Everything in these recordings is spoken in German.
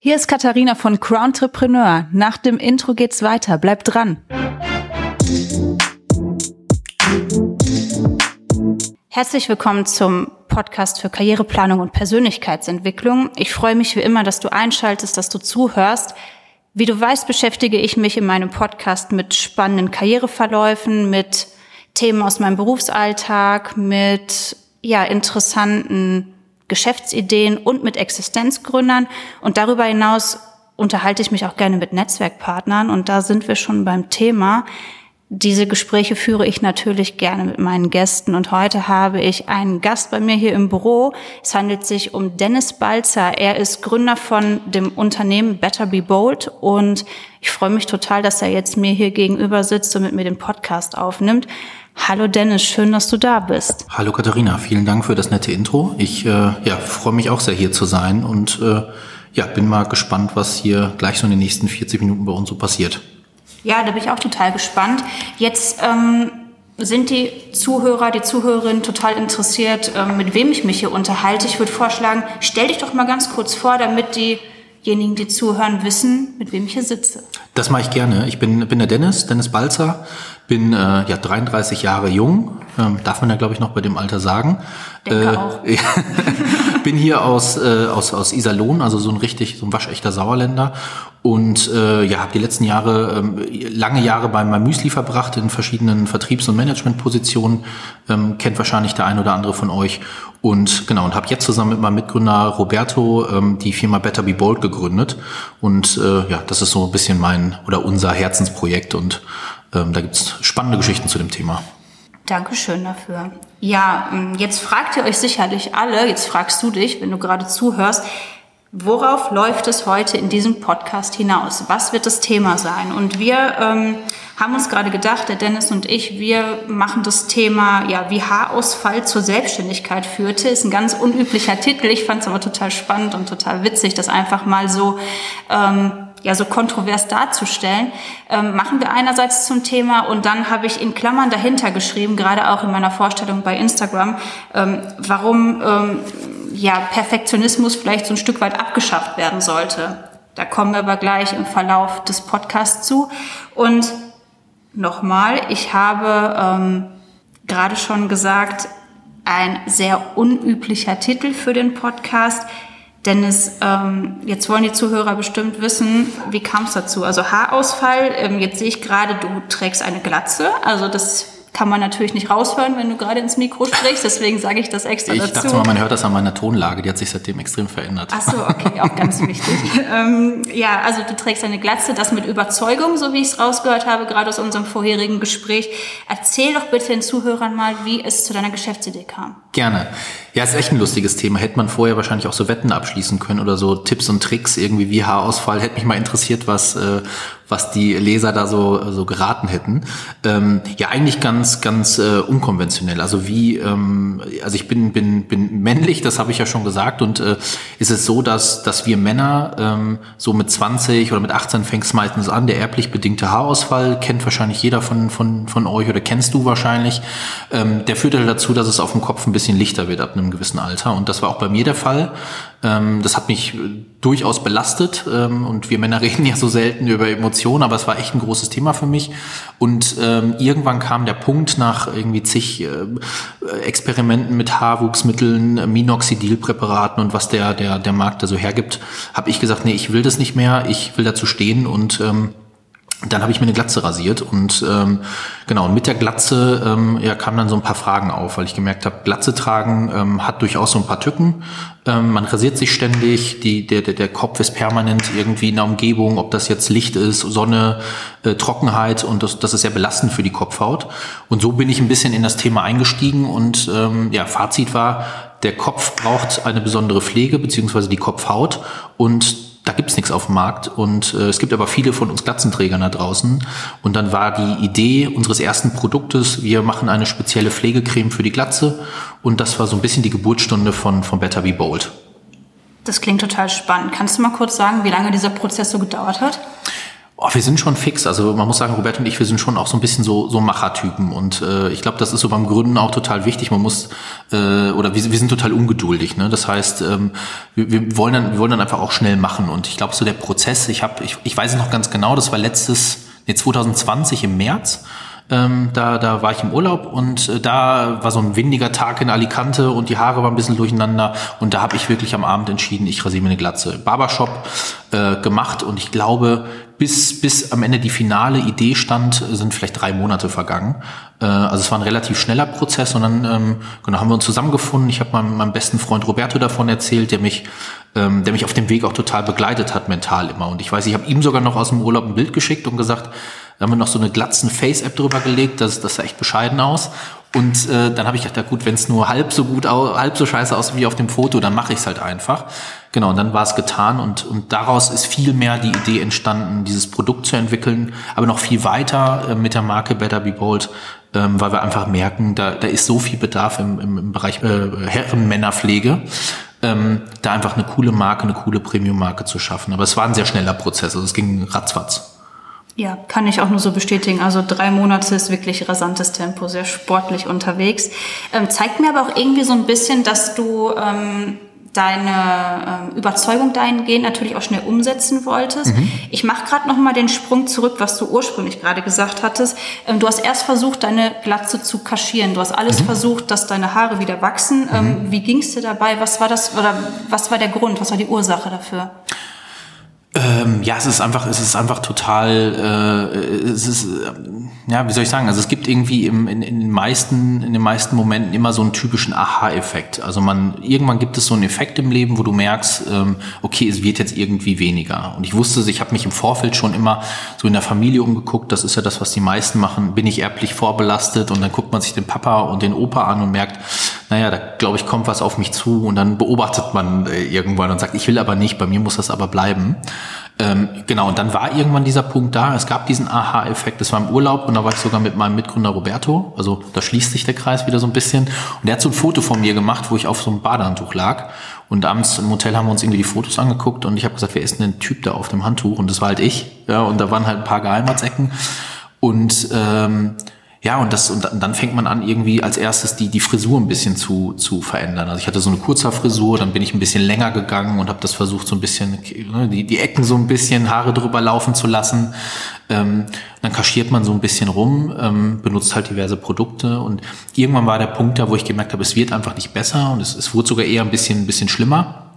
Hier ist Katharina von Crowntrepreneur. Nach dem Intro geht's weiter. Bleibt dran. Herzlich willkommen zum Podcast für Karriereplanung und Persönlichkeitsentwicklung. Ich freue mich wie immer, dass du einschaltest, dass du zuhörst. Wie du weißt, beschäftige ich mich in meinem Podcast mit spannenden Karriereverläufen, mit Themen aus meinem Berufsalltag, mit ja, interessanten Geschäftsideen und mit Existenzgründern. Und darüber hinaus unterhalte ich mich auch gerne mit Netzwerkpartnern. Und da sind wir schon beim Thema. Diese Gespräche führe ich natürlich gerne mit meinen Gästen. Und heute habe ich einen Gast bei mir hier im Büro. Es handelt sich um Dennis Balzer. Er ist Gründer von dem Unternehmen Better Be Bold. Und ich freue mich total, dass er jetzt mir hier gegenüber sitzt und mit mir den Podcast aufnimmt. Hallo Dennis, schön, dass du da bist. Hallo Katharina, vielen Dank für das nette Intro. Ich äh, ja, freue mich auch sehr hier zu sein und äh, ja, bin mal gespannt, was hier gleich so in den nächsten 40 Minuten bei uns so passiert. Ja, da bin ich auch total gespannt. Jetzt ähm, sind die Zuhörer, die Zuhörerinnen total interessiert, ähm, mit wem ich mich hier unterhalte. Ich würde vorschlagen, stell dich doch mal ganz kurz vor, damit diejenigen, die zuhören, wissen, mit wem ich hier sitze. Das mache ich gerne. Ich bin, bin der Dennis, Dennis Balzer, bin äh, ja 33 Jahre jung, ähm, darf man ja glaube ich noch bei dem Alter sagen. Denke äh, auch. bin hier aus, äh, aus, aus Iserlohn, also so ein richtig, so ein waschechter Sauerländer. Und äh, ja, habe die letzten Jahre, ähm, lange Jahre bei meinem Müsli verbracht in verschiedenen Vertriebs- und Managementpositionen, ähm, kennt wahrscheinlich der ein oder andere von euch. Und genau, und habe jetzt zusammen mit meinem Mitgründer Roberto ähm, die Firma Better Be Bold gegründet. Und äh, ja, das ist so ein bisschen mein oder unser Herzensprojekt. Und ähm, da gibt's spannende Geschichten zu dem Thema. Dankeschön dafür. Ja, ähm, jetzt fragt ihr euch sicherlich alle, jetzt fragst du dich, wenn du gerade zuhörst, worauf läuft es heute in diesem Podcast hinaus? Was wird das Thema sein? Und wir ähm, haben uns gerade gedacht, der Dennis und ich, wir machen das Thema, ja, wie Haarausfall zur Selbstständigkeit führte. Ist ein ganz unüblicher Titel. Ich fand es aber total spannend und total witzig, das einfach mal so ähm, ja so kontrovers darzustellen, ähm, machen wir einerseits zum Thema und dann habe ich in Klammern dahinter geschrieben, gerade auch in meiner Vorstellung bei Instagram, ähm, warum ähm, ja Perfektionismus vielleicht so ein Stück weit abgeschafft werden sollte. Da kommen wir aber gleich im Verlauf des Podcasts zu. Und nochmal, ich habe ähm, gerade schon gesagt, ein sehr unüblicher Titel für den Podcast. Dennis, ähm, jetzt wollen die Zuhörer bestimmt wissen, wie kam es dazu? Also Haarausfall, ähm, jetzt sehe ich gerade, du trägst eine Glatze, also das kann man natürlich nicht raushören, wenn du gerade ins Mikro sprichst. Deswegen sage ich das extra ich dazu. Ich dachte mal, man hört das an meiner Tonlage. Die hat sich seitdem extrem verändert. Ach so, okay, auch ganz wichtig. ähm, ja, also du trägst eine Glatze, das mit Überzeugung, so wie ich es rausgehört habe, gerade aus unserem vorherigen Gespräch. Erzähl doch bitte den Zuhörern mal, wie es zu deiner Geschäftsidee kam. Gerne. Ja, ist echt ein lustiges Thema. Hätte man vorher wahrscheinlich auch so Wetten abschließen können oder so Tipps und Tricks irgendwie wie Haarausfall. Hätte mich mal interessiert, was, äh, was die Leser da so, so geraten hätten. Ähm, ja, eigentlich ganz, ganz äh, unkonventionell. Also wie, ähm, also ich bin, bin, bin männlich, das habe ich ja schon gesagt. Und äh, ist es so, dass, dass wir Männer ähm, so mit 20 oder mit 18 fängt es meistens an, der erblich bedingte Haarausfall, kennt wahrscheinlich jeder von, von, von euch oder kennst du wahrscheinlich. Ähm, der führt halt dazu, dass es auf dem Kopf ein bisschen lichter wird ab einem gewissen Alter. Und das war auch bei mir der Fall. Ähm, das hat mich durchaus belastet. Ähm, und wir Männer reden ja so selten über Emotionen, aber es war echt ein großes Thema für mich. Und ähm, irgendwann kam der Punkt nach irgendwie zig äh, Experimenten mit Haarwuchsmitteln, Minoxidilpräparaten und was der, der, der Markt da so hergibt, habe ich gesagt, nee, ich will das nicht mehr, ich will dazu stehen und dann habe ich mir eine Glatze rasiert und ähm, genau und mit der Glatze ähm, ja, kamen dann so ein paar Fragen auf, weil ich gemerkt habe, Glatze tragen ähm, hat durchaus so ein paar Tücken. Ähm, man rasiert sich ständig, die, der, der, der Kopf ist permanent irgendwie in der Umgebung, ob das jetzt Licht ist, Sonne, äh, Trockenheit und das, das ist sehr belastend für die Kopfhaut. Und so bin ich ein bisschen in das Thema eingestiegen und ähm, ja, Fazit war, der Kopf braucht eine besondere Pflege beziehungsweise die Kopfhaut und da gibt's nichts auf dem Markt und äh, es gibt aber viele von uns Glatzenträgern da draußen. Und dann war die Idee unseres ersten Produktes, wir machen eine spezielle Pflegecreme für die Glatze und das war so ein bisschen die Geburtsstunde von, von Better Be Bold. Das klingt total spannend. Kannst du mal kurz sagen, wie lange dieser Prozess so gedauert hat? Oh, wir sind schon fix. Also man muss sagen, Robert und ich, wir sind schon auch so ein bisschen so, so Machertypen. Und äh, ich glaube, das ist so beim Gründen auch total wichtig. Man muss, äh, oder wir, wir sind total ungeduldig. Ne? Das heißt, ähm, wir, wir, wollen dann, wir wollen dann einfach auch schnell machen. Und ich glaube, so der Prozess, ich habe, ich, ich weiß es noch ganz genau, das war letztes, nee, 2020 im März. Ähm, da, da war ich im Urlaub und äh, da war so ein windiger Tag in Alicante und die Haare waren ein bisschen durcheinander und da habe ich wirklich am Abend entschieden, ich rasiere mir eine Glatze. Barbershop äh, gemacht und ich glaube, bis, bis am Ende die finale Idee stand, sind vielleicht drei Monate vergangen. Äh, also es war ein relativ schneller Prozess und dann ähm, genau, haben wir uns zusammengefunden. Ich habe meinem, meinem besten Freund Roberto davon erzählt, der mich, ähm, der mich auf dem Weg auch total begleitet hat, mental immer. Und ich weiß, ich habe ihm sogar noch aus dem Urlaub ein Bild geschickt und gesagt, da haben wir noch so eine glatzen Face-App drüber gelegt, das, das sah echt bescheiden aus. Und äh, dann habe ich gedacht, ja gut, wenn es nur halb so gut, halb so scheiße aussieht wie auf dem Foto, dann mache ich es halt einfach. Genau, und dann war es getan und, und daraus ist viel mehr die Idee entstanden, dieses Produkt zu entwickeln, aber noch viel weiter äh, mit der Marke Better Be Bold, ähm, weil wir einfach merken, da, da ist so viel Bedarf im, im, im Bereich äh, Herren-Männerpflege. Ähm, da einfach eine coole Marke, eine coole Premium-Marke zu schaffen. Aber es war ein sehr schneller Prozess, also es ging ratzfatz. Ja, kann ich auch nur so bestätigen. Also drei Monate ist wirklich rasantes Tempo, sehr sportlich unterwegs. Ähm, zeigt mir aber auch irgendwie so ein bisschen, dass du ähm, deine ähm, Überzeugung dahingehend natürlich auch schnell umsetzen wolltest. Mhm. Ich mache gerade noch mal den Sprung zurück, was du ursprünglich gerade gesagt hattest. Ähm, du hast erst versucht, deine Glatze zu kaschieren. Du hast alles mhm. versucht, dass deine Haare wieder wachsen. Ähm, mhm. Wie ging es dir dabei? Was war das oder was war der Grund? Was war die Ursache dafür? Ähm, ja, es ist einfach, es ist einfach total, äh, es ist, äh, ja, wie soll ich sagen? Also es gibt irgendwie im, in, in den meisten, in den meisten Momenten immer so einen typischen Aha-Effekt. Also man, irgendwann gibt es so einen Effekt im Leben, wo du merkst, ähm, okay, es wird jetzt irgendwie weniger. Und ich wusste, ich habe mich im Vorfeld schon immer so in der Familie umgeguckt. Das ist ja das, was die meisten machen. Bin ich erblich vorbelastet? Und dann guckt man sich den Papa und den Opa an und merkt, naja, da glaube ich, kommt was auf mich zu. Und dann beobachtet man äh, irgendwann und sagt, ich will aber nicht, bei mir muss das aber bleiben. Ähm, genau, und dann war irgendwann dieser Punkt da. Es gab diesen Aha-Effekt. Das war im Urlaub und da war ich sogar mit meinem Mitgründer Roberto. Also da schließt sich der Kreis wieder so ein bisschen. Und der hat so ein Foto von mir gemacht, wo ich auf so einem Badehandtuch lag. Und abends im Hotel haben wir uns irgendwie die Fotos angeguckt und ich habe gesagt, wer ist denn ein Typ da auf dem Handtuch? Und das war halt ich. Ja, und da waren halt ein paar Geheimratsecken. Und ähm, ja, und das und dann fängt man an, irgendwie als erstes die, die Frisur ein bisschen zu, zu verändern. Also ich hatte so eine kurzer Frisur, dann bin ich ein bisschen länger gegangen und habe das versucht, so ein bisschen, ne, die, die Ecken so ein bisschen, Haare drüber laufen zu lassen. Ähm, dann kaschiert man so ein bisschen rum, ähm, benutzt halt diverse Produkte und irgendwann war der Punkt da, wo ich gemerkt habe, es wird einfach nicht besser und es, es wurde sogar eher ein bisschen, ein bisschen schlimmer.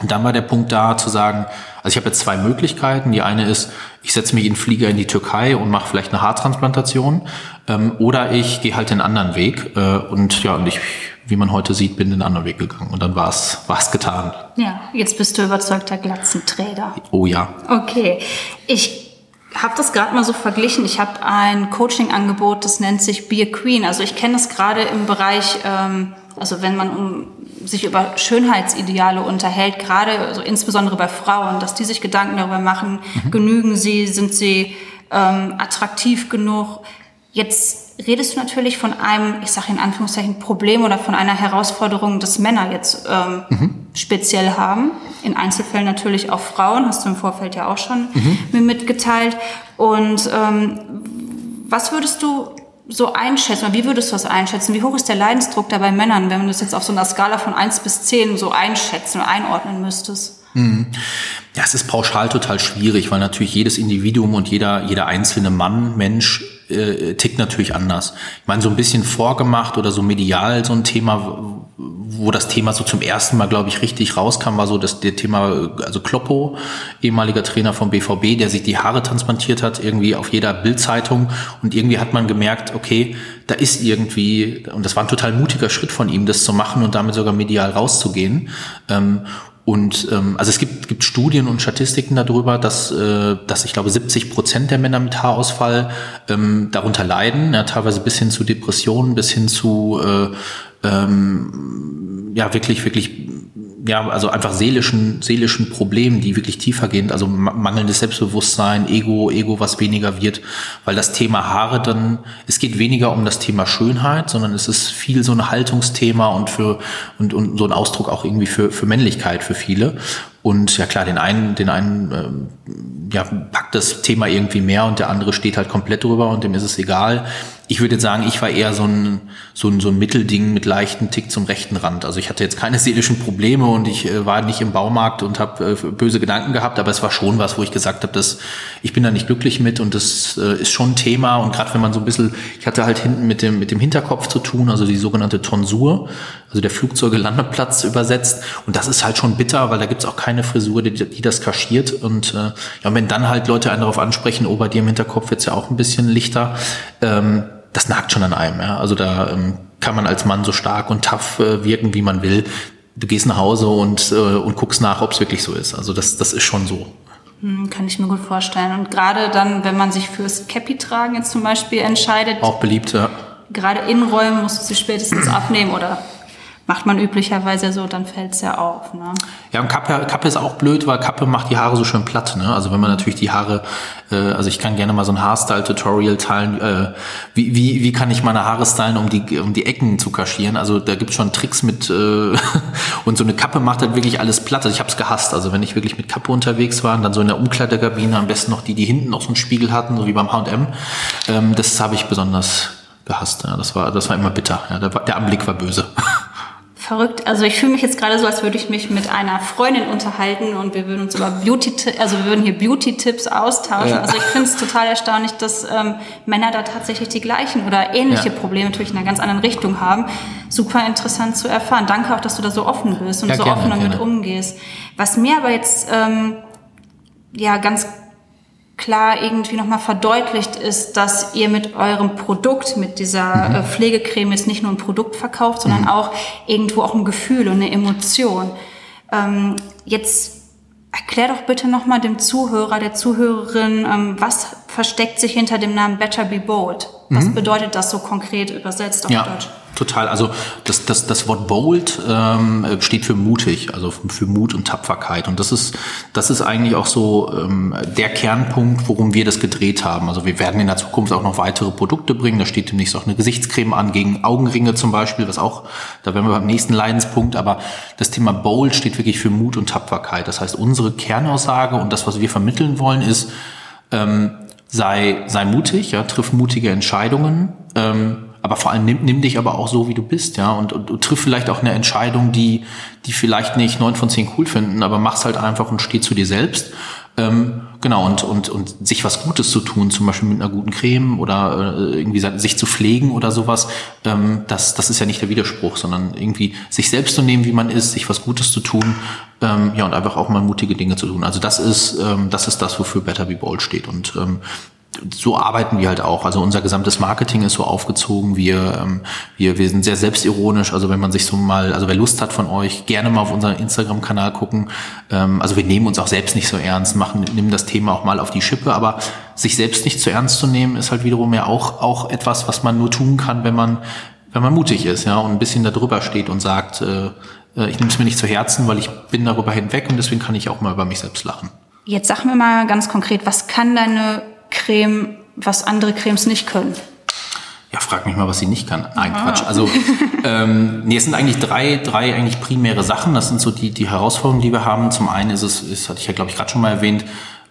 Und dann war der Punkt da zu sagen, also ich habe jetzt zwei Möglichkeiten. Die eine ist, ich setze mich in Flieger in die Türkei und mache vielleicht eine Haartransplantation. Ähm, oder ich gehe halt den anderen Weg. Äh, und ja, und ich, wie man heute sieht, bin den anderen Weg gegangen. Und dann war es getan. Ja, jetzt bist du überzeugter Glatzenträger. Oh ja. Okay. Ich habe das gerade mal so verglichen. Ich habe ein Coaching-Angebot, das nennt sich Be a Queen. Also ich kenne das gerade im Bereich, ähm, also wenn man um sich über Schönheitsideale unterhält, gerade also insbesondere bei Frauen, dass die sich Gedanken darüber machen, mhm. genügen sie, sind sie ähm, attraktiv genug. Jetzt redest du natürlich von einem, ich sage in Anführungszeichen, Problem oder von einer Herausforderung, das Männer jetzt ähm, mhm. speziell haben. In Einzelfällen natürlich auch Frauen, hast du im Vorfeld ja auch schon mhm. mir mitgeteilt. Und ähm, was würdest du so einschätzen, wie würdest du das einschätzen? Wie hoch ist der Leidensdruck da bei Männern, wenn du das jetzt auf so einer Skala von eins bis zehn so einschätzen und einordnen müsstest? Mhm. Ja, es ist pauschal total schwierig, weil natürlich jedes Individuum und jeder, jeder einzelne Mann, Mensch äh, tickt natürlich anders. Ich meine, so ein bisschen vorgemacht oder so medial so ein Thema, wo das Thema so zum ersten Mal, glaube ich, richtig rauskam, war so das der Thema, also Kloppo, ehemaliger Trainer vom BVB, der sich die Haare transplantiert hat, irgendwie auf jeder Bildzeitung und irgendwie hat man gemerkt, okay, da ist irgendwie, und das war ein total mutiger Schritt von ihm, das zu machen und damit sogar medial rauszugehen. Ähm, und ähm, also es gibt, gibt Studien und Statistiken darüber, dass, äh, dass ich glaube 70 Prozent der Männer mit Haarausfall ähm, darunter leiden, ja, teilweise bis hin zu Depressionen, bis hin zu äh, ähm, ja wirklich wirklich ja, also einfach seelischen, seelischen Problemen, die wirklich tiefer gehen, also mangelndes Selbstbewusstsein, Ego, Ego, was weniger wird, weil das Thema Haare dann, es geht weniger um das Thema Schönheit, sondern es ist viel so ein Haltungsthema und für, und, und so ein Ausdruck auch irgendwie für, für Männlichkeit für viele. Und ja klar, den einen, den einen ähm, ja, packt das Thema irgendwie mehr und der andere steht halt komplett drüber und dem ist es egal. Ich würde jetzt sagen, ich war eher so ein, so ein, so ein Mittelding mit leichten Tick zum rechten Rand. Also ich hatte jetzt keine seelischen Probleme und ich äh, war nicht im Baumarkt und habe äh, böse Gedanken gehabt, aber es war schon was, wo ich gesagt habe, dass ich bin da nicht glücklich mit und das äh, ist schon ein Thema. Und gerade wenn man so ein bisschen, ich hatte halt hinten mit dem, mit dem Hinterkopf zu tun, also die sogenannte Tonsur, also der Flugzeuge-Landeplatz übersetzt. Und das ist halt schon bitter, weil da gibt's auch keine Frisur, die, die das kaschiert. Und äh, ja, wenn dann halt Leute einen darauf ansprechen, oh, bei dir im Hinterkopf wird's ja auch ein bisschen lichter, ähm, das nagt schon an einem. Ja? Also da ähm, kann man als Mann so stark und tough äh, wirken, wie man will. Du gehst nach Hause und, äh, und guckst nach, ob es wirklich so ist. Also das, das ist schon so. Hm, kann ich mir gut vorstellen. Und gerade dann, wenn man sich fürs Cappy tragen jetzt zum Beispiel entscheidet. Auch beliebt, ja. Gerade Innenräumen musst du sie spätestens abnehmen oder macht man üblicherweise so, dann fällt es ja auf. Ne? Ja, und Kappe, Kappe ist auch blöd, weil Kappe macht die Haare so schön platt. Ne? Also wenn man natürlich die Haare, äh, also ich kann gerne mal so ein Haarstyle-Tutorial teilen, äh, wie, wie, wie kann ich meine Haare stylen, um die, um die Ecken zu kaschieren. Also da gibt es schon Tricks mit äh, und so eine Kappe macht halt wirklich alles platt. Also ich habe es gehasst. Also wenn ich wirklich mit Kappe unterwegs war und dann so in der Umkleidekabine, am besten noch die, die hinten noch so einen Spiegel hatten, so wie beim H&M, ähm, das habe ich besonders gehasst. Ja. Das, war, das war immer bitter. Ja. Der, der Anblick war böse. Verrückt. Also ich fühle mich jetzt gerade so, als würde ich mich mit einer Freundin unterhalten und wir würden uns über Beauty, also wir würden hier Beauty-Tipps austauschen. Ja. Also ich finde es total erstaunlich, dass ähm, Männer da tatsächlich die gleichen oder ähnliche ja. Probleme natürlich in einer ganz anderen Richtung haben. Super interessant zu erfahren. Danke auch, dass du da so offen bist und ja, so gerne, offen damit gerne. umgehst. Was mir aber jetzt ähm, ja ganz klar irgendwie nochmal verdeutlicht ist, dass ihr mit eurem Produkt, mit dieser mhm. Äh, Pflegecreme jetzt nicht nur ein Produkt verkauft, sondern mhm. auch irgendwo auch ein Gefühl und eine Emotion. Ähm, jetzt erklär doch bitte nochmal dem Zuhörer, der Zuhörerin, ähm, was versteckt sich hinter dem Namen Better Be Bold? Was mhm. bedeutet das so konkret übersetzt auf ja. Deutsch? Total. Also das, das, das Wort bold ähm, steht für mutig, also für Mut und Tapferkeit. Und das ist, das ist eigentlich auch so ähm, der Kernpunkt, worum wir das gedreht haben. Also wir werden in der Zukunft auch noch weitere Produkte bringen. Da steht demnächst auch eine Gesichtscreme an gegen Augenringe zum Beispiel, was auch, da wären wir beim nächsten Leidenspunkt. Aber das Thema bold steht wirklich für Mut und Tapferkeit. Das heißt, unsere Kernaussage und das, was wir vermitteln wollen, ist, ähm, sei, sei mutig, ja, triff mutige Entscheidungen. Ähm, aber vor allem nimm, nimm dich aber auch so, wie du bist, ja, und, und, und triff vielleicht auch eine Entscheidung, die, die vielleicht nicht neun von zehn cool finden, aber mach's halt einfach und steh zu dir selbst. Ähm, genau, und, und, und sich was Gutes zu tun, zum Beispiel mit einer guten Creme oder äh, irgendwie sich zu pflegen oder sowas, ähm, das, das ist ja nicht der Widerspruch, sondern irgendwie sich selbst zu nehmen, wie man ist, sich was Gutes zu tun, ähm, ja, und einfach auch mal mutige Dinge zu tun. Also das ist, ähm, das ist das, wofür Better Be Bold steht. Und ähm, so arbeiten wir halt auch. Also unser gesamtes Marketing ist so aufgezogen. Wir, ähm, wir, wir sind sehr selbstironisch. Also wenn man sich so mal, also wer Lust hat von euch, gerne mal auf unseren Instagram-Kanal gucken. Ähm, also wir nehmen uns auch selbst nicht so ernst, machen, nehmen das Thema auch mal auf die Schippe. Aber sich selbst nicht zu ernst zu nehmen, ist halt wiederum ja auch, auch etwas, was man nur tun kann, wenn man, wenn man mutig ist, ja, und ein bisschen da drüber steht und sagt, äh, äh ich nehme es mir nicht zu Herzen, weil ich bin darüber hinweg und deswegen kann ich auch mal über mich selbst lachen. Jetzt sag mir mal ganz konkret, was kann deine Creme, was andere Cremes nicht können? Ja, frag mich mal, was sie nicht kann. Nein, Aha. Quatsch. Also ähm, nee, es sind eigentlich drei, drei eigentlich primäre Sachen. Das sind so die, die Herausforderungen, die wir haben. Zum einen ist es, das hatte ich ja, glaube ich, gerade schon mal erwähnt,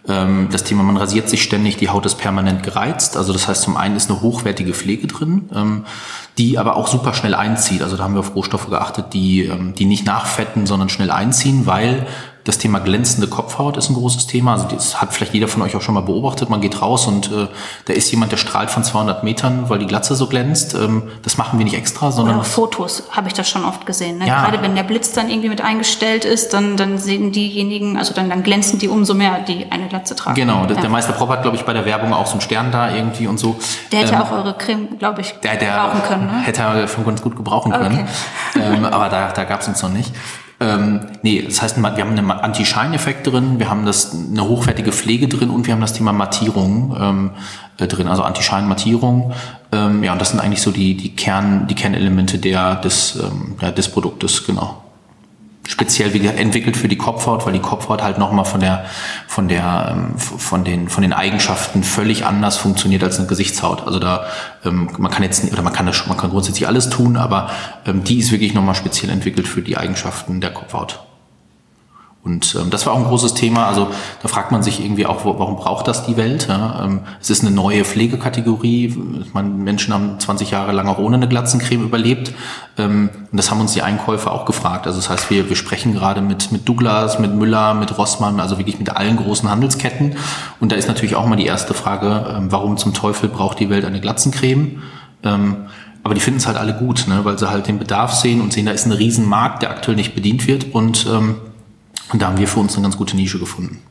ähm, das Thema, man rasiert sich ständig, die Haut ist permanent gereizt. Also das heißt, zum einen ist eine hochwertige Pflege drin, ähm, die aber auch super schnell einzieht. Also da haben wir auf Rohstoffe geachtet, die, ähm, die nicht nachfetten, sondern schnell einziehen, weil das Thema glänzende Kopfhaut ist ein großes Thema. Also das hat vielleicht jeder von euch auch schon mal beobachtet. Man geht raus und äh, da ist jemand, der strahlt von 200 Metern, weil die Glatze so glänzt. Ähm, das machen wir nicht extra, sondern... Oder Fotos habe ich das schon oft gesehen. Ne? Ja. Gerade wenn der Blitz dann irgendwie mit eingestellt ist, dann, dann sehen diejenigen, also dann, dann glänzen die umso mehr, die eine Glatze tragen. Genau, ja. der Meister Prop hat, glaube ich, bei der Werbung auch so einen Stern da irgendwie und so. Der hätte ähm, auch eure Creme, glaube ich, der, der gebrauchen können. Ne? Hätte er schon ganz gut gebrauchen können. Okay. Ähm, aber da, da gab es uns noch nicht. Ähm, nee, das heißt, wir haben einen Anti-Shine-Effekt drin, wir haben das, eine hochwertige Pflege drin und wir haben das Thema Mattierung ähm, äh, drin, also Anti-Shine-Mattierung. Ähm, ja, und das sind eigentlich so die, die, Kern, die Kernelemente der, des, ähm, ja, des Produktes, genau speziell wie gesagt, entwickelt für die Kopfhaut, weil die Kopfhaut halt nochmal von der, von der, ähm, von den, von den Eigenschaften völlig anders funktioniert als eine Gesichtshaut. Also da, ähm, man kann jetzt, oder man kann das schon, man kann grundsätzlich alles tun, aber ähm, die ist wirklich nochmal speziell entwickelt für die Eigenschaften der Kopfhaut. Und ähm, das war auch ein großes Thema. Also da fragt man sich irgendwie auch, warum braucht das die Welt? Ja? Ähm, es ist eine neue Pflegekategorie. Man, Menschen haben 20 Jahre lang auch ohne eine Glatzencreme überlebt. Ähm, und das haben uns die Einkäufer auch gefragt. Also das heißt, wir, wir sprechen gerade mit, mit Douglas, mit Müller, mit Rossmann, also wirklich mit allen großen Handelsketten. Und da ist natürlich auch mal die erste Frage, ähm, warum zum Teufel braucht die Welt eine Glatzencreme? Ähm, aber die finden es halt alle gut, ne? weil sie halt den Bedarf sehen und sehen, da ist ein Riesenmarkt, der aktuell nicht bedient wird. Und ähm, und da haben wir für uns eine ganz gute Nische gefunden.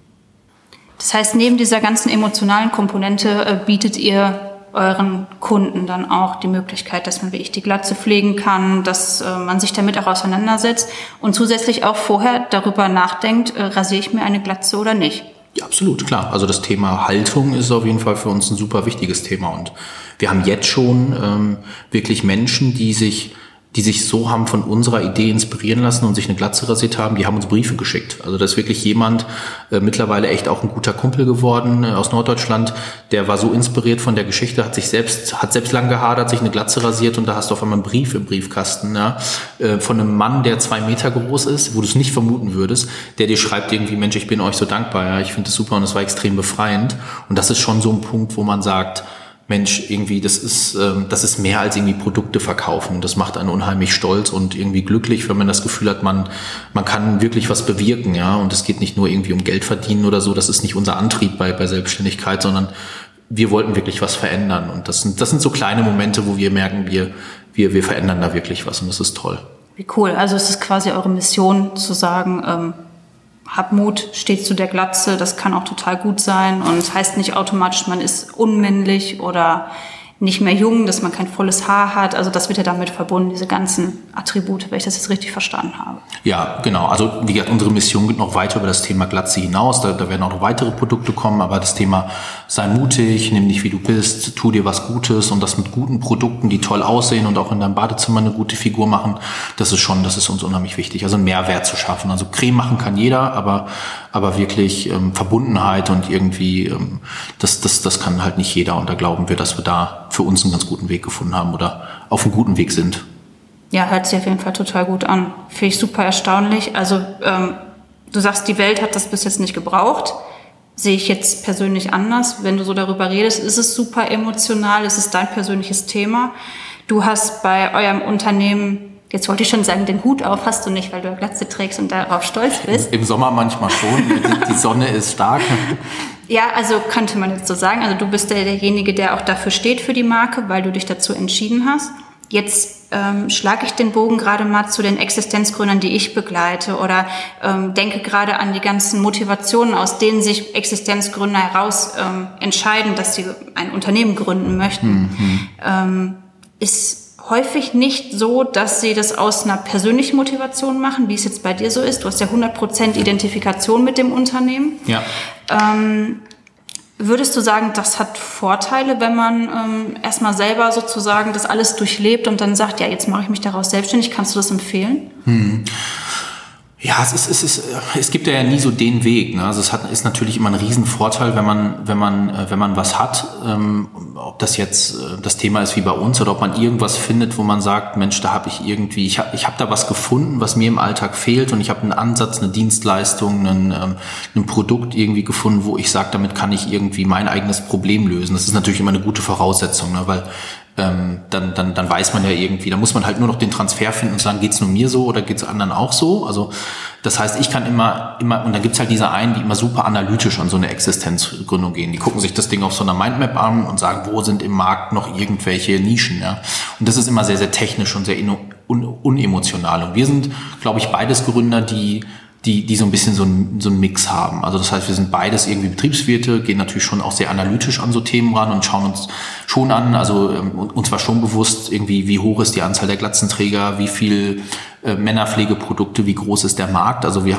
Das heißt, neben dieser ganzen emotionalen Komponente äh, bietet ihr euren Kunden dann auch die Möglichkeit, dass man wirklich die Glatze pflegen kann, dass äh, man sich damit auch auseinandersetzt und zusätzlich auch vorher darüber nachdenkt, äh, rasiere ich mir eine Glatze oder nicht. Ja, absolut, klar. Also das Thema Haltung ist auf jeden Fall für uns ein super wichtiges Thema. Und wir haben jetzt schon ähm, wirklich Menschen, die sich die sich so haben von unserer Idee inspirieren lassen und sich eine Glatze rasiert haben, die haben uns Briefe geschickt. Also das ist wirklich jemand, äh, mittlerweile echt auch ein guter Kumpel geworden äh, aus Norddeutschland, der war so inspiriert von der Geschichte, hat sich selbst, hat selbst lang gehadert, sich eine Glatze rasiert und da hast du auf einmal einen Brief im Briefkasten, ja, äh, von einem Mann, der zwei Meter groß ist, wo du es nicht vermuten würdest, der dir schreibt irgendwie, Mensch, ich bin euch so dankbar, ja, ich finde es super und es war extrem befreiend. Und das ist schon so ein Punkt, wo man sagt, Mensch, irgendwie, das ist, ähm, das ist mehr als irgendwie Produkte verkaufen. Das macht einen unheimlich stolz und irgendwie glücklich, wenn man das Gefühl hat, man, man kann wirklich was bewirken, ja. Und es geht nicht nur irgendwie um Geld verdienen oder so. Das ist nicht unser Antrieb bei, bei Selbstständigkeit, sondern wir wollten wirklich was verändern. Und das sind, das sind so kleine Momente, wo wir merken, wir, wir, wir verändern da wirklich was und das ist toll. Wie cool. Also es ist quasi eure Mission zu sagen, ähm hab Mut, steht zu der Glatze, das kann auch total gut sein. Und es heißt nicht automatisch, man ist unmännlich oder nicht mehr jung, dass man kein volles Haar hat. Also das wird ja damit verbunden, diese ganzen Attribute, wenn ich das jetzt richtig verstanden habe. Ja, genau. Also wie gesagt, unsere Mission geht noch weiter über das Thema Glatze hinaus. Da, da werden auch noch weitere Produkte kommen, aber das Thema sei mutig, nimm dich wie du bist, tu dir was Gutes und das mit guten Produkten, die toll aussehen und auch in deinem Badezimmer eine gute Figur machen, das ist schon, das ist uns unheimlich wichtig. Also einen Mehrwert zu schaffen. Also Creme machen kann jeder, aber, aber wirklich ähm, Verbundenheit und irgendwie, ähm, das, das, das kann halt nicht jeder. Und da glauben wir, dass wir da für uns einen ganz guten Weg gefunden haben oder auf einem guten Weg sind. Ja, hört sich auf jeden Fall total gut an. Finde ich super erstaunlich. Also ähm, du sagst, die Welt hat das bis jetzt nicht gebraucht. Sehe ich jetzt persönlich anders. Wenn du so darüber redest, ist es super emotional, ist es dein persönliches Thema. Du hast bei eurem Unternehmen Jetzt wollte ich schon sagen, den Hut auf hast du nicht, weil du Glatze trägst und darauf stolz bist. Im Sommer manchmal schon. die Sonne ist stark. Ja, also könnte man jetzt so sagen. Also du bist der, derjenige, der auch dafür steht für die Marke, weil du dich dazu entschieden hast. Jetzt ähm, schlage ich den Bogen gerade mal zu den Existenzgründern, die ich begleite oder ähm, denke gerade an die ganzen Motivationen, aus denen sich Existenzgründer heraus ähm, entscheiden, dass sie ein Unternehmen gründen möchten. Mhm. Ähm, ist häufig nicht so, dass sie das aus einer persönlichen Motivation machen, wie es jetzt bei dir so ist. Du hast ja 100% Identifikation mit dem Unternehmen. Ja. Ähm, würdest du sagen, das hat Vorteile, wenn man ähm, erstmal selber sozusagen das alles durchlebt und dann sagt, ja, jetzt mache ich mich daraus selbstständig? Kannst du das empfehlen? Hm. Ja, es, ist, es, ist, es gibt ja nie so den Weg. Ne? Also es hat, ist natürlich immer ein Riesenvorteil, wenn man, wenn man, äh, wenn man was hat, ähm, ob das jetzt äh, das Thema ist wie bei uns oder ob man irgendwas findet, wo man sagt, Mensch, da habe ich irgendwie, ich habe ich hab da was gefunden, was mir im Alltag fehlt und ich habe einen Ansatz, eine Dienstleistung, einen, ähm, ein Produkt irgendwie gefunden, wo ich sage, damit kann ich irgendwie mein eigenes Problem lösen. Das ist natürlich immer eine gute Voraussetzung, ne? weil ähm, dann, dann, dann weiß man ja irgendwie, da muss man halt nur noch den Transfer finden und sagen, geht's nur mir so oder geht's anderen auch so? Also das heißt, ich kann immer, immer, und dann gibt's halt diese einen, die immer super analytisch an so eine Existenzgründung gehen. Die gucken sich das Ding auf so einer Mindmap an und sagen, wo sind im Markt noch irgendwelche Nischen, ja. Und das ist immer sehr, sehr technisch und sehr un unemotional. Und wir sind, glaube ich, beides Gründer, die die, die so ein bisschen so ein, so ein Mix haben. Also das heißt, wir sind beides irgendwie Betriebswirte, gehen natürlich schon auch sehr analytisch an so Themen ran und schauen uns schon an, also ähm, uns war schon bewusst irgendwie, wie hoch ist die Anzahl der Glatzenträger, wie viel äh, Männerpflegeprodukte, wie groß ist der Markt. Also wir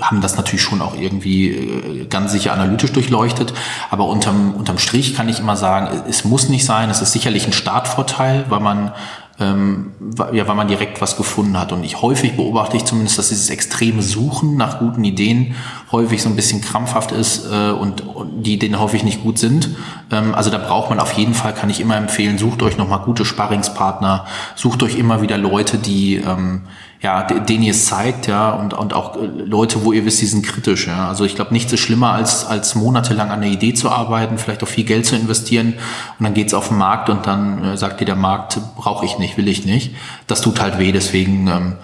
haben das natürlich schon auch irgendwie äh, ganz sicher analytisch durchleuchtet. Aber unterm, unterm Strich kann ich immer sagen, es muss nicht sein. Es ist sicherlich ein Startvorteil, weil man ähm, ja, weil man direkt was gefunden hat. Und ich häufig beobachte ich zumindest, dass dieses extreme Suchen nach guten Ideen häufig so ein bisschen krampfhaft ist äh, und, und die Ideen häufig nicht gut sind. Ähm, also da braucht man auf jeden Fall, kann ich immer empfehlen, sucht euch nochmal gute Sparringspartner, sucht euch immer wieder Leute, die ähm, ja, denen ihr es zeigt, ja, und, und auch äh, Leute, wo ihr wisst, die sind kritisch, ja. Also ich glaube, nichts ist schlimmer, als, als monatelang an der Idee zu arbeiten, vielleicht auch viel Geld zu investieren und dann geht's auf den Markt und dann äh, sagt dir der Markt, brauche ich nicht, will ich nicht. Das tut halt weh, deswegen ähm,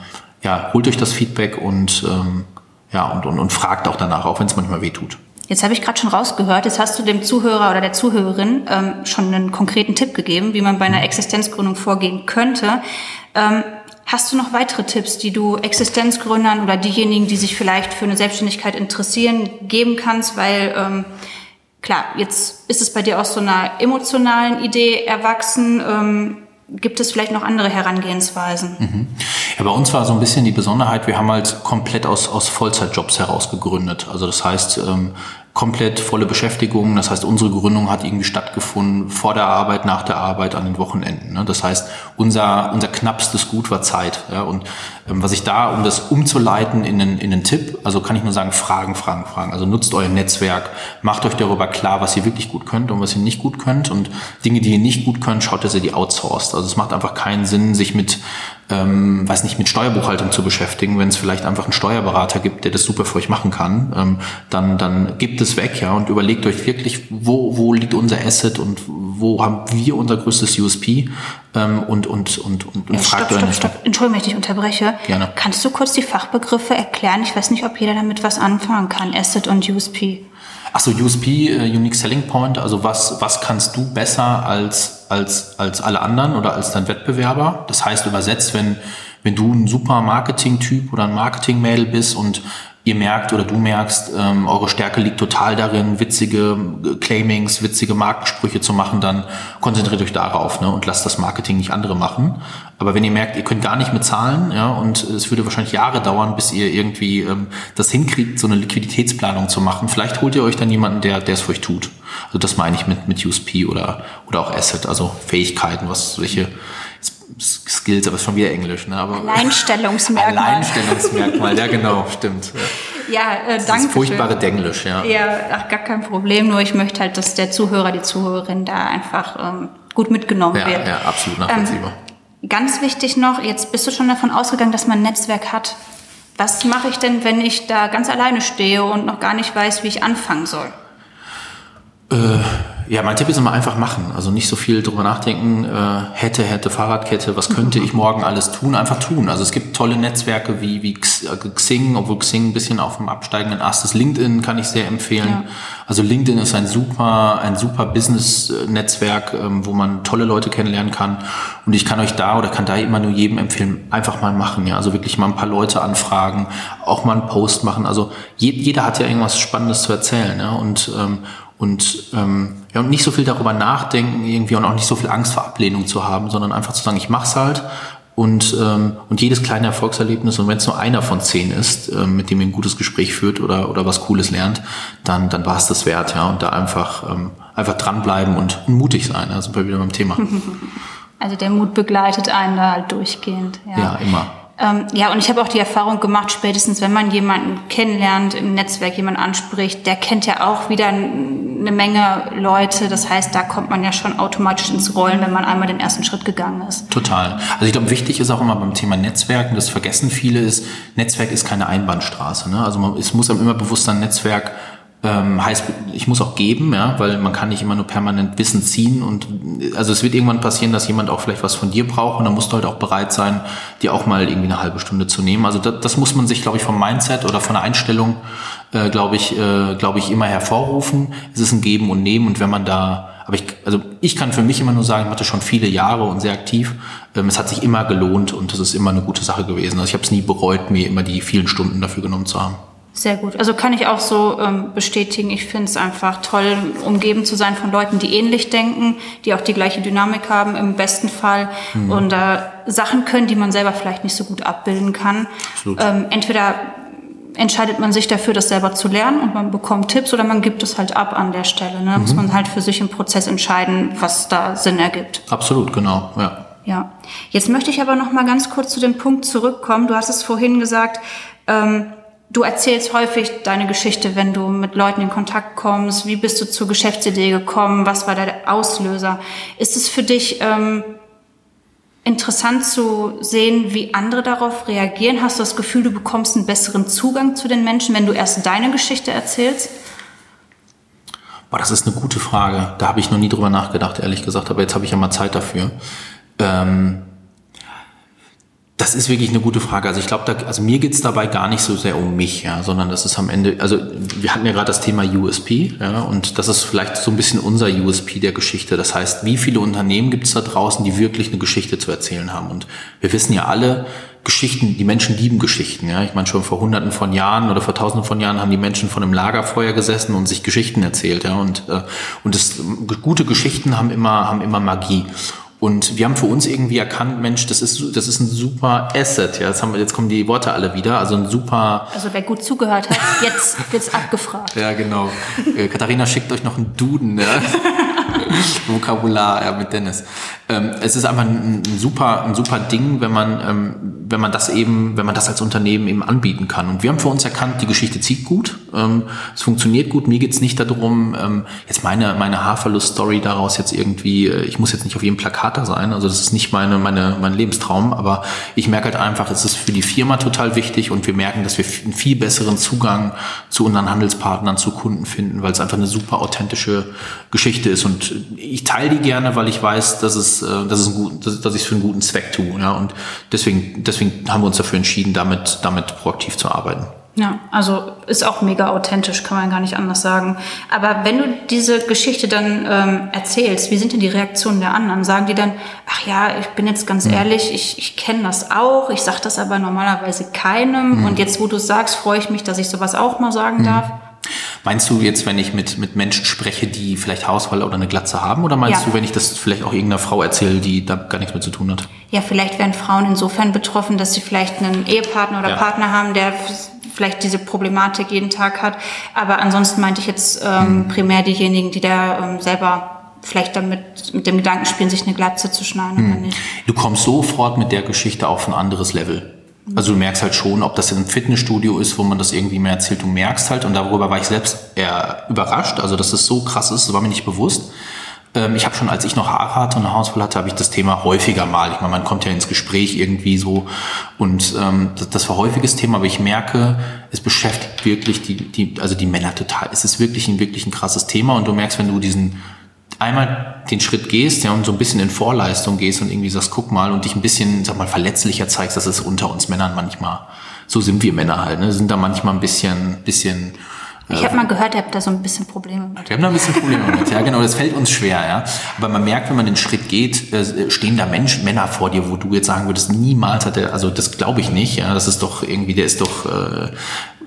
ja, holt euch das Feedback und ähm, ja, und, und, und fragt auch danach, auch wenn es manchmal weh tut. Jetzt habe ich gerade schon rausgehört, jetzt hast du dem Zuhörer oder der Zuhörerin ähm, schon einen konkreten Tipp gegeben, wie man bei einer Existenzgründung vorgehen könnte. Ähm, hast du noch weitere Tipps, die du Existenzgründern oder diejenigen, die sich vielleicht für eine Selbstständigkeit interessieren, geben kannst? Weil ähm, klar, jetzt ist es bei dir aus so einer emotionalen Idee erwachsen. Ähm, gibt es vielleicht noch andere Herangehensweisen? Mhm. Ja, bei uns war so ein bisschen die Besonderheit, wir haben halt komplett aus, aus Vollzeitjobs heraus gegründet. Also das heißt, ähm, komplett volle Beschäftigung. Das heißt, unsere Gründung hat irgendwie stattgefunden vor der Arbeit, nach der Arbeit, an den Wochenenden. Ne? Das heißt, unser, unser knappstes Gut war Zeit. Ja? Und was ich da, um das umzuleiten in einen, in einen Tipp, also kann ich nur sagen, Fragen, Fragen, Fragen. Also nutzt euer Netzwerk, macht euch darüber klar, was ihr wirklich gut könnt und was ihr nicht gut könnt. Und Dinge, die ihr nicht gut könnt, schaut, dass ihr die outsourced. Also es macht einfach keinen Sinn, sich mit ähm, weiß nicht, mit Steuerbuchhaltung zu beschäftigen, wenn es vielleicht einfach einen Steuerberater gibt, der das super für euch machen kann, ähm, dann, dann gebt es weg, ja, und überlegt euch wirklich, wo, wo liegt unser Asset und wo haben wir unser größtes USP ähm, und, und, und, und, und ja, fragt stopp, stopp, stopp. Entschuldigung, wenn ich dich unterbreche. Gerne. Kannst du kurz die Fachbegriffe erklären? Ich weiß nicht, ob jeder damit was anfangen kann, Asset und USP. Achso, USP, äh, Unique Selling Point, also was, was kannst du besser als, als, als alle anderen oder als dein Wettbewerber? Das heißt übersetzt, wenn, wenn du ein super Marketing-Typ oder ein Marketing-Mail bist und ihr merkt oder du merkst, ähm, eure Stärke liegt total darin, witzige Claimings, witzige Markensprüche zu machen, dann konzentriert euch darauf ne, und lasst das Marketing nicht andere machen. Aber wenn ihr merkt, ihr könnt gar nicht mit zahlen, ja, und es würde wahrscheinlich Jahre dauern, bis ihr irgendwie ähm, das hinkriegt, so eine Liquiditätsplanung zu machen, vielleicht holt ihr euch dann jemanden, der der es für euch tut. Also das meine ich mit mit USP oder oder auch Asset, also Fähigkeiten, was welche Skills, aber ist schon wieder Englisch, ne? Aber Alleinstellungsmerkmal. Alleinstellungsmerkmal, ja genau, stimmt. Ja, äh, danke. Das furchtbare Denglisch, ja. Ja, ach, gar kein Problem. Nur ich möchte halt, dass der Zuhörer, die Zuhörerin da einfach ähm, gut mitgenommen ja, wird. Ja, absolut nachvollziehbar. Ähm, ganz wichtig noch, jetzt bist du schon davon ausgegangen, dass man ein Netzwerk hat. Was mache ich denn, wenn ich da ganz alleine stehe und noch gar nicht weiß, wie ich anfangen soll? Äh ja, mein Tipp ist immer einfach machen. Also nicht so viel drüber nachdenken, äh, hätte, hätte, Fahrradkette, was könnte ich morgen alles tun? Einfach tun. Also es gibt tolle Netzwerke wie, wie äh, Xing, obwohl Xing ein bisschen auf dem absteigenden Ast ist. LinkedIn kann ich sehr empfehlen. Ja. Also LinkedIn ist ein super, ein super Business-Netzwerk, ähm, wo man tolle Leute kennenlernen kann. Und ich kann euch da oder kann da immer nur jedem empfehlen, einfach mal machen. Ja, also wirklich mal ein paar Leute anfragen, auch mal einen Post machen. Also jeder hat ja irgendwas Spannendes zu erzählen. Ja? Und ähm, und ähm, ja, und nicht so viel darüber nachdenken irgendwie und auch nicht so viel Angst vor Ablehnung zu haben, sondern einfach zu sagen, ich mach's halt und ähm, und jedes kleine Erfolgserlebnis und wenn es nur einer von zehn ist, ähm, mit dem ihr ein gutes Gespräch führt oder oder was Cooles lernt, dann dann war es das wert, ja und da einfach ähm, einfach dranbleiben und, mutig sein, da sind wir wieder beim Thema. Also der Mut begleitet einen da halt durchgehend. Ja, ja immer. Ähm, ja, und ich habe auch die Erfahrung gemacht, spätestens wenn man jemanden kennenlernt, im Netzwerk jemanden anspricht, der kennt ja auch wieder eine Menge Leute. Das heißt, da kommt man ja schon automatisch ins Rollen, wenn man einmal den ersten Schritt gegangen ist. Total. Also ich glaube, wichtig ist auch immer beim Thema Netzwerken, das vergessen viele ist, Netzwerk ist keine Einbahnstraße. Ne? Also man, es muss einem immer bewusst sein, Netzwerk ähm, heißt, ich muss auch geben, ja, weil man kann nicht immer nur permanent Wissen ziehen und also es wird irgendwann passieren, dass jemand auch vielleicht was von dir braucht und dann musst du halt auch bereit sein, dir auch mal irgendwie eine halbe Stunde zu nehmen. Also das, das muss man sich, glaube ich, vom Mindset oder von der Einstellung, äh, glaube ich, äh, glaube ich, immer hervorrufen. Es ist ein Geben und Nehmen und wenn man da, aber ich, also ich kann für mich immer nur sagen, ich hatte schon viele Jahre und sehr aktiv. Ähm, es hat sich immer gelohnt und das ist immer eine gute Sache gewesen. Also ich habe es nie bereut, mir immer die vielen Stunden dafür genommen zu haben. Sehr gut. Also kann ich auch so ähm, bestätigen. Ich finde es einfach toll, umgeben zu sein von Leuten, die ähnlich denken, die auch die gleiche Dynamik haben im besten Fall mhm. und äh, Sachen können, die man selber vielleicht nicht so gut abbilden kann. Ähm, entweder entscheidet man sich dafür, das selber zu lernen und man bekommt Tipps oder man gibt es halt ab an der Stelle. Ne? Mhm. Muss man halt für sich im Prozess entscheiden, was da Sinn ergibt. Absolut, genau, ja. Ja. Jetzt möchte ich aber noch mal ganz kurz zu dem Punkt zurückkommen. Du hast es vorhin gesagt, ähm, Du erzählst häufig deine Geschichte, wenn du mit Leuten in Kontakt kommst. Wie bist du zur Geschäftsidee gekommen? Was war der Auslöser? Ist es für dich ähm, interessant zu sehen, wie andere darauf reagieren. Hast du das Gefühl, du bekommst einen besseren Zugang zu den Menschen, wenn du erst deine Geschichte erzählst? Boah, das ist eine gute Frage. Da habe ich noch nie drüber nachgedacht, ehrlich gesagt. Aber jetzt habe ich ja mal Zeit dafür. Ähm das ist wirklich eine gute Frage. Also ich glaube, also mir geht's dabei gar nicht so sehr um mich, ja, sondern das ist am Ende, also wir hatten ja gerade das Thema USP, ja, und das ist vielleicht so ein bisschen unser USP der Geschichte. Das heißt, wie viele Unternehmen gibt's da draußen, die wirklich eine Geschichte zu erzählen haben? Und wir wissen ja alle, Geschichten, die Menschen lieben Geschichten. Ja, ich meine schon vor Hunderten von Jahren oder vor Tausenden von Jahren haben die Menschen vor einem Lagerfeuer gesessen und sich Geschichten erzählt. Ja, und äh, und das, gute Geschichten haben immer haben immer Magie. Und wir haben für uns irgendwie erkannt, Mensch, das ist, das ist ein super Asset. Ja, jetzt, haben wir, jetzt kommen die Worte alle wieder. Also ein super. Also wer gut zugehört hat, jetzt wird's abgefragt. Ja, genau. Äh, Katharina schickt euch noch einen Duden. Ja. Vokabular ja, mit Dennis. Ähm, es ist einfach ein, ein, super, ein super Ding, wenn man, ähm, wenn man das eben, wenn man das als Unternehmen eben anbieten kann. Und wir haben für uns erkannt, die Geschichte zieht gut, ähm, es funktioniert gut. Mir geht's nicht darum, ähm, jetzt meine, meine Haarverlust-Story daraus jetzt irgendwie, äh, ich muss jetzt nicht auf jedem Plakat da sein, also das ist nicht meine, meine, mein Lebenstraum, aber ich merke halt einfach, es ist für die Firma total wichtig und wir merken, dass wir einen viel besseren Zugang zu unseren Handelspartnern, zu Kunden finden, weil es einfach eine super authentische Geschichte ist und ich teile die gerne, weil ich weiß, dass es, äh, dass es ein gut, dass, dass ich es für einen guten Zweck tue. Ja? Und deswegen, deswegen haben wir uns dafür entschieden, damit, damit proaktiv zu arbeiten. Ja, also ist auch mega authentisch, kann man gar nicht anders sagen. Aber wenn du diese Geschichte dann ähm, erzählst, wie sind denn die Reaktionen der anderen? Sagen die dann, ach ja, ich bin jetzt ganz mhm. ehrlich, ich, ich kenne das auch, ich sage das aber normalerweise keinem. Mhm. Und jetzt, wo du sagst, freue ich mich, dass ich sowas auch mal sagen mhm. darf. Meinst du jetzt, wenn ich mit, mit Menschen spreche, die vielleicht Hauswahl oder eine Glatze haben? Oder meinst ja. du, wenn ich das vielleicht auch irgendeiner Frau erzähle, die da gar nichts mit zu tun hat? Ja, vielleicht werden Frauen insofern betroffen, dass sie vielleicht einen Ehepartner oder ja. Partner haben, der vielleicht diese Problematik jeden Tag hat. Aber ansonsten meinte ich jetzt ähm, hm. primär diejenigen, die da ähm, selber vielleicht damit mit dem Gedanken spielen, sich eine Glatze zu schneiden hm. oder nicht. Du kommst sofort mit der Geschichte auf ein anderes Level. Also du merkst halt schon, ob das einem Fitnessstudio ist, wo man das irgendwie mehr erzählt, du merkst halt, und darüber war ich selbst eher überrascht, also dass es so krass ist, das war mir nicht bewusst. Ähm, ich habe schon, als ich noch Haare hatte und eine Hausfall hatte, habe ich das Thema häufiger mal. Ich meine, man kommt ja ins Gespräch irgendwie so und ähm, das, das war häufiges Thema, aber ich merke, es beschäftigt wirklich die, die, also die Männer total. Es ist wirklich ein, wirklich ein krasses Thema und du merkst, wenn du diesen einmal den Schritt gehst ja, und so ein bisschen in Vorleistung gehst und irgendwie sagst, guck mal und dich ein bisschen, sag mal, verletzlicher zeigst, dass es unter uns Männern manchmal, so sind wir Männer halt, ne, sind da manchmal ein bisschen, bisschen ich habe mal gehört, ihr habt da so ein bisschen Probleme mit. Wir haben da ein bisschen Probleme mit, ja genau, das fällt uns schwer, ja. Aber man merkt, wenn man den Schritt geht, äh, stehen da Menschen, Männer vor dir, wo du jetzt sagen würdest, niemals hat er, also das glaube ich nicht, ja, das ist doch irgendwie, der ist doch äh,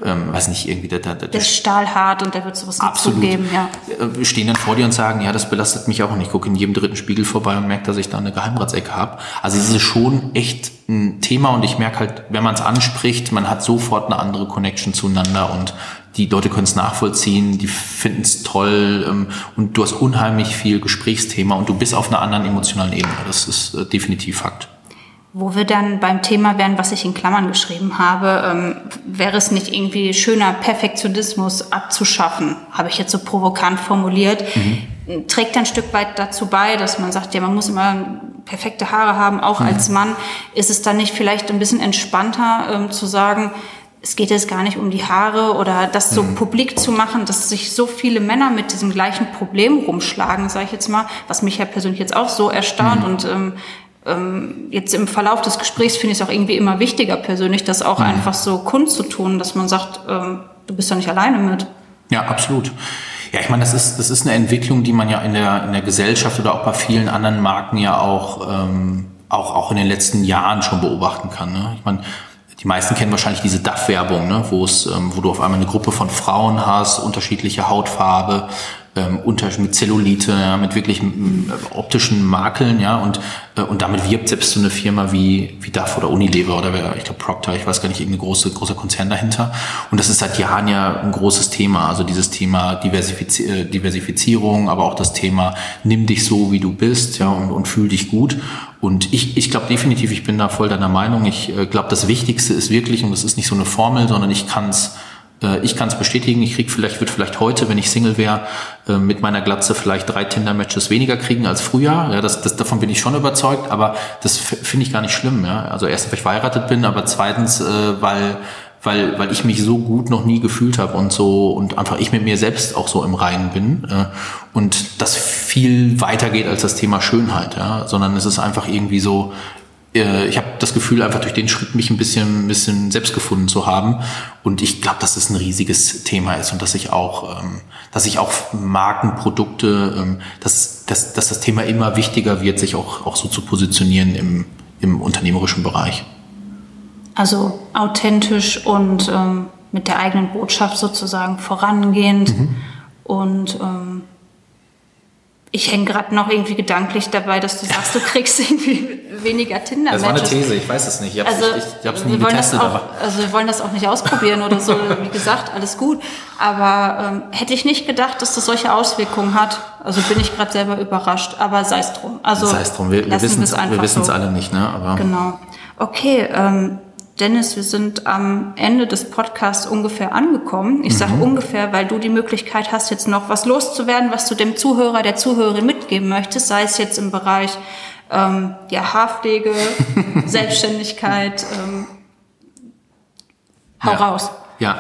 ähm, weiß nicht, irgendwie der, der, der, der ist stahlhart und der wird sowas nicht zugeben, ja. Wir äh, stehen dann vor dir und sagen, ja, das belastet mich auch und ich gucke in jedem dritten Spiegel vorbei und merke, dass ich da eine Geheimratsecke habe. Also es ist schon echt ein Thema und ich merke halt, wenn man es anspricht, man hat sofort eine andere Connection zueinander und die Leute können es nachvollziehen, die finden es toll ähm, und du hast unheimlich viel Gesprächsthema und du bist auf einer anderen emotionalen Ebene. Das ist äh, definitiv Fakt. Wo wir dann beim Thema wären, was ich in Klammern geschrieben habe, ähm, wäre es nicht irgendwie schöner, Perfektionismus abzuschaffen, habe ich jetzt so provokant formuliert. Mhm. Trägt ein Stück weit dazu bei, dass man sagt, ja, man muss immer perfekte Haare haben, auch mhm. als Mann. Ist es dann nicht vielleicht ein bisschen entspannter ähm, zu sagen, es geht jetzt gar nicht um die Haare oder das so mhm. publik zu machen, dass sich so viele Männer mit diesem gleichen Problem rumschlagen, sage ich jetzt mal, was mich ja persönlich jetzt auch so erstaunt mhm. und ähm, ähm, jetzt im Verlauf des Gesprächs finde ich es auch irgendwie immer wichtiger persönlich, das auch mhm. einfach so kundzutun, dass man sagt, ähm, du bist ja nicht alleine mit. Ja, absolut. Ja, ich meine, das ist, das ist eine Entwicklung, die man ja in der, in der Gesellschaft oder auch bei vielen anderen Marken ja auch, ähm, auch, auch in den letzten Jahren schon beobachten kann. Ne? Ich meine, die meisten kennen wahrscheinlich diese DAF-Werbung, ne? wo es, ähm, wo du auf einmal eine Gruppe von Frauen hast, unterschiedliche Hautfarbe, ähm, unter, mit Zellulite, ja, mit wirklich optischen Makeln, ja, und, äh, und damit wirbt selbst so eine Firma wie, wie DAF oder Unilever oder wer, ich glaube Procter, ich weiß gar nicht, irgendein große, großer Konzern dahinter. Und das ist seit Jahren ja ein großes Thema, also dieses Thema Diversifiz äh, Diversifizierung, aber auch das Thema nimm dich so, wie du bist, ja, und, und fühl dich gut. Und ich, ich glaube definitiv, ich bin da voll deiner Meinung. Ich äh, glaube, das Wichtigste ist wirklich, und das ist nicht so eine Formel, sondern ich kann es Äh, ich kann es bestätigen, ich krieg vielleicht, würde vielleicht heute, wenn ich Single wäre, äh, mit meiner Glatze vielleicht drei Tinder-Matches weniger kriegen als früher. Ja, das, das, davon bin ich schon überzeugt, aber das finde ich gar nicht schlimm. Ja? Also erstens, weil ich verheiratet bin, aber zweitens, äh, weil weil, weil ich mich so gut noch nie gefühlt habe und so und einfach ich mit mir selbst auch so im Reinen bin äh, und das viel weiter geht als das Thema Schönheit, ja, sondern es ist einfach irgendwie so, äh, ich habe das Gefühl, einfach durch den Schritt mich ein bisschen, ein bisschen selbst gefunden zu haben. Und ich glaube, dass das ein riesiges Thema ist und dass ich auch, ähm, dass ich auch Markenprodukte, ähm, dass, dass, dass das Thema immer wichtiger wird, sich auch, auch so zu positionieren im, im unternehmerischen Bereich. Also authentisch und ähm, mit der eigenen Botschaft sozusagen vorangehend. Mhm. Und ähm, ich hänge gerade noch irgendwie gedanklich dabei, dass du sagst, du kriegst irgendwie weniger tinder -Matches. Das war eine These, ich weiß es nicht. Ich habe es also, ich, ich nie getestet. Auch, also wir wollen das auch nicht ausprobieren oder so. Wie gesagt, alles gut. Aber ähm, hätte ich nicht gedacht, dass das solche Auswirkungen hat. Also bin ich gerade selber überrascht. Aber sei es drum. Also sei es drum. Wir, wir wissen es alle nicht. Ne? Aber genau. Okay, ähm, Dennis, wir sind am Ende des Podcasts ungefähr angekommen. Ich sage mhm. ungefähr, weil du die Möglichkeit hast, jetzt noch was loszuwerden, was du dem Zuhörer, der Zuhörerin mitgeben möchtest, sei es jetzt im Bereich ähm, ja, Haarpflege, Selbstständigkeit. Ähm, hau ja. raus. Ja.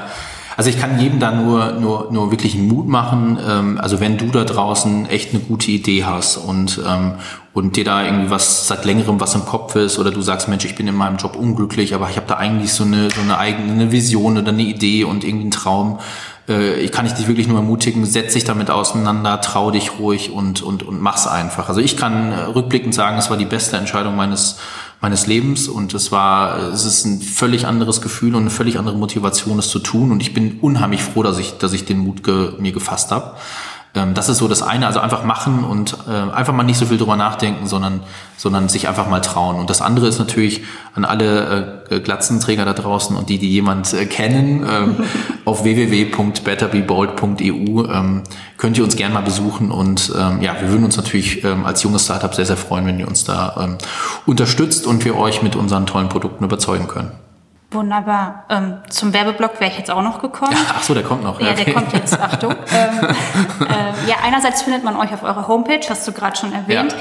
Also ich kann jedem da nur, nur, nur wirklich Mut machen. Ähm, also wenn du da draußen echt eine gute Idee hast und, ähm, und dir da irgendwie was seit längerem was im Kopf ist oder du sagst, Mensch, ich bin in meinem Job unglücklich, aber ich habe da eigentlich so eine, so eine eigene eine Vision oder eine Idee und irgendwie einen Traum, äh, ich kann ich dich wirklich nur ermutigen, setz dich damit auseinander, trau dich ruhig und, und, und mach's einfach. Also ich kann äh, rückblickend sagen, es war die beste Entscheidung meines, meines Lebens und es war, es ist ein völlig anderes Gefühl und eine völlig andere Motivation, es zu tun und ich bin unheimlich froh, dass ich, dass ich den Mut ge, mir gefasst habe. Ähm, das ist so das eine, also einfach machen und äh, einfach mal nicht so viel drüber nachdenken, sondern, sondern sich einfach mal trauen. Und das andere ist natürlich an alle äh, Glatzenträger da draußen und die, die jemand äh, kennen, ähm, auf www.betterbebold.eu ähm, könnt ihr uns gerne mal besuchen und ähm, ja, wir würden uns natürlich ähm, als junges Startup sehr, sehr freuen, wenn ihr uns da ähm, unterstützt und wir euch mit unseren tollen Produkten überzeugen können. Wunderbar. Ähm, zum Werbeblock wäre ich jetzt auch noch gekommen. Ach so, der kommt noch. Ja, okay. der kommt jetzt. Achtung. ähm, äh, ja, einerseits findet man euch auf eurer Homepage, hast du gerade schon erwähnt.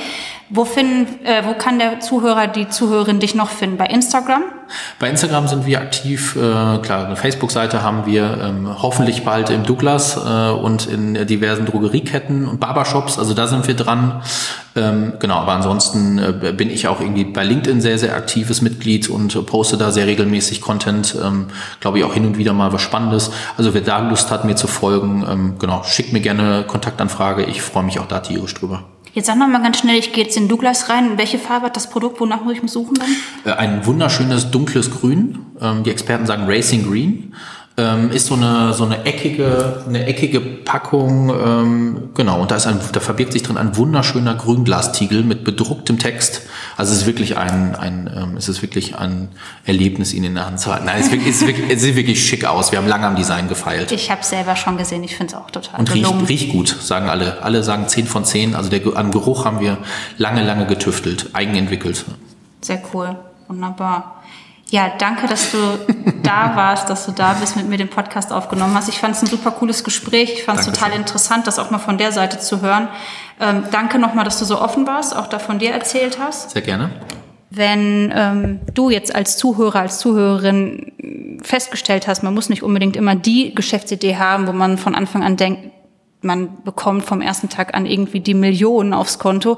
Wo, finden, äh, wo kann der Zuhörer, die Zuhörerin dich noch finden? Bei Instagram? Bei Instagram sind wir aktiv. Äh, klar, eine Facebook-Seite haben wir ähm, hoffentlich bald im Douglas äh, und in diversen Drogerieketten und Barbershops. Also da sind wir dran. Ähm, genau, aber ansonsten äh, bin ich auch irgendwie bei LinkedIn sehr, sehr aktives Mitglied und poste da sehr regelmäßig Content. Ähm, Glaube ich auch hin und wieder mal was Spannendes. Also wer da Lust hat, mir zu folgen, ähm, genau, schickt mir gerne Kontaktanfrage. Ich freue mich auch da tierisch drüber. Jetzt sag noch mal ganz schnell, ich gehe jetzt in Douglas rein. Welche Farbe hat das Produkt? Wonach muss ich suchen dann? Äh, ein wunderschönes dunkles Grün. Ähm, die Experten sagen Racing Green ähm, ist so eine, so eine eckige, eine eckige Packung, ähm, genau, und da ist ein, da verbirgt sich drin ein wunderschöner Grünglastiegel mit bedrucktem Text. Also es ist wirklich ein, ein ähm, es ist wirklich ein Erlebnis, ihn in der Hand zu halten. Nein, es, wirklich, es, wirklich, es sieht wirklich schick aus. Wir haben lange am Design gefeilt. Ich habe selber schon gesehen, ich finde es auch total Und riecht, riecht gut, sagen alle. Alle sagen 10 von 10. Also der, an Geruch haben wir lange, lange getüftelt, eigenentwickelt. Sehr cool, wunderbar. Ja, danke, dass du da warst, dass du da bist, mit mir den Podcast aufgenommen hast. Ich fand es ein super cooles Gespräch. Ich fand es total interessant, das auch mal von der Seite zu hören. Ähm, danke nochmal, dass du so offen warst, auch da von dir erzählt hast. Sehr gerne. Wenn ähm, du jetzt als Zuhörer, als Zuhörerin festgestellt hast, man muss nicht unbedingt immer die Geschäftsidee haben, wo man von Anfang an denkt, man bekommt vom ersten Tag an irgendwie die Millionen aufs Konto.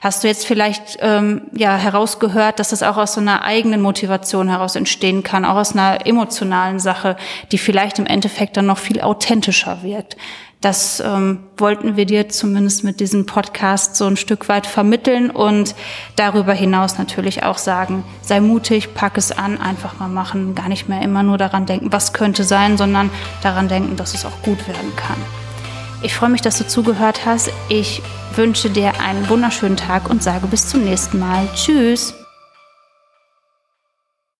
Hast du jetzt vielleicht ähm, ja herausgehört, dass das auch aus so einer eigenen Motivation heraus entstehen kann, auch aus einer emotionalen Sache, die vielleicht im Endeffekt dann noch viel authentischer wirkt. Das ähm, wollten wir dir zumindest mit diesem Podcast so ein Stück weit vermitteln und darüber hinaus natürlich auch sagen, sei mutig, pack es an, einfach mal machen, gar nicht mehr immer nur daran denken, was könnte sein, sondern daran denken, dass es auch gut werden kann. Ich freue mich, dass du zugehört hast. Ich wünsche dir einen wunderschönen Tag und sage bis zum nächsten Mal. Tschüss.